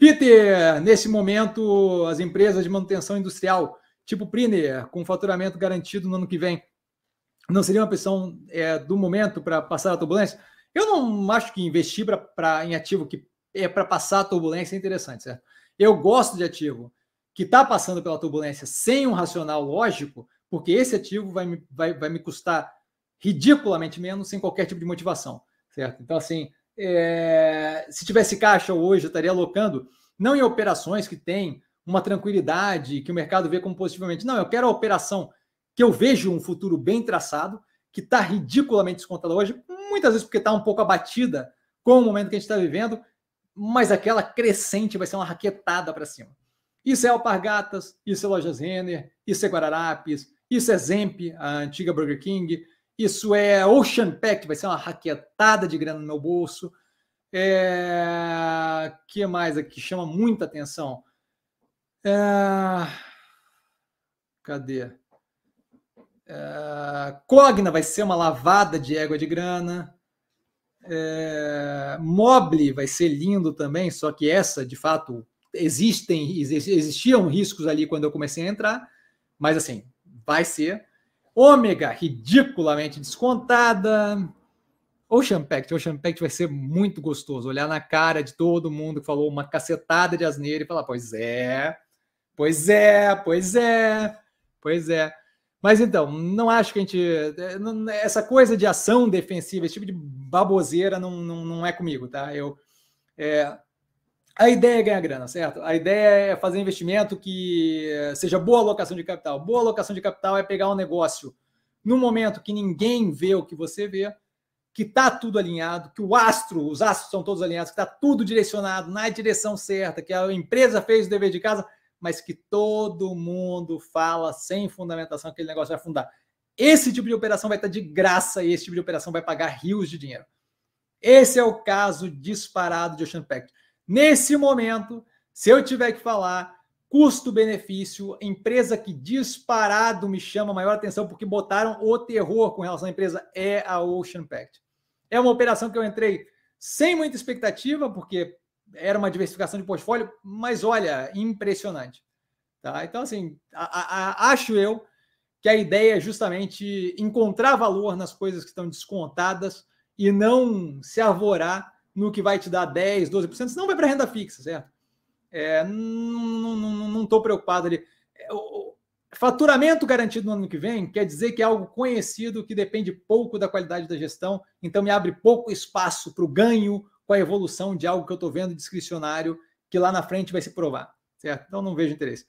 Peter, nesse momento, as empresas de manutenção industrial, tipo Priner, com faturamento garantido no ano que vem, não seria uma opção é, do momento para passar a turbulência? Eu não acho que investir pra, pra em ativo que é para passar a turbulência é interessante, certo? Eu gosto de ativo que está passando pela turbulência sem um racional lógico, porque esse ativo vai me, vai, vai me custar ridiculamente menos sem qualquer tipo de motivação, certo? Então, assim, é, se tivesse caixa hoje, eu estaria alocando não em operações que têm uma tranquilidade, que o mercado vê como positivamente. Não, eu quero a operação que eu vejo um futuro bem traçado, que está ridiculamente descontada hoje, muitas vezes porque está um pouco abatida com o momento que a gente está vivendo, mas aquela crescente vai ser uma raquetada para cima. Isso é Alpargatas, isso é Lojas Renner, isso é Guararapes, isso é Zemp, a antiga Burger King, isso é Ocean Pack, vai ser uma raquetada de grana no meu bolso. É... que mais aqui chama muita atenção? É... Cadê? É... Cogna vai ser uma lavada de égua de grana. É... Mobile vai ser lindo também, só que essa, de fato, existem, existiam riscos ali quando eu comecei a entrar, mas assim, vai ser. Ômega, ridiculamente descontada. Ocean Pact, Ocean Pact vai ser muito gostoso. Olhar na cara de todo mundo que falou uma cacetada de asneira e falar: pois é, pois é, pois é, pois é. Mas então, não acho que a gente. Essa coisa de ação defensiva, esse tipo de baboseira não, não, não é comigo, tá? Eu. É, a ideia é ganhar grana, certo? A ideia é fazer investimento que seja boa alocação de capital. Boa alocação de capital é pegar um negócio no momento que ninguém vê o que você vê, que está tudo alinhado, que o astro, os astros são todos alinhados, que está tudo direcionado na direção certa, que a empresa fez o dever de casa, mas que todo mundo fala sem fundamentação que aquele negócio vai afundar. Esse tipo de operação vai estar de graça e esse tipo de operação vai pagar rios de dinheiro. Esse é o caso disparado de Ocean Pact. Nesse momento, se eu tiver que falar custo-benefício, empresa que disparado me chama maior atenção porque botaram o terror com relação à empresa é a Ocean Pact. É uma operação que eu entrei sem muita expectativa, porque era uma diversificação de portfólio, mas olha, impressionante. Tá? Então, assim, a, a, acho eu que a ideia é justamente encontrar valor nas coisas que estão descontadas e não se arvorar no que vai te dar 10, 12%, senão vai para renda fixa, certo? É, não estou preocupado ali. É, faturamento garantido no ano que vem quer dizer que é algo conhecido que depende pouco da qualidade da gestão, então me abre pouco espaço para o ganho com a evolução de algo que eu estou vendo discricionário, que lá na frente vai se provar, certo? Então não vejo interesse.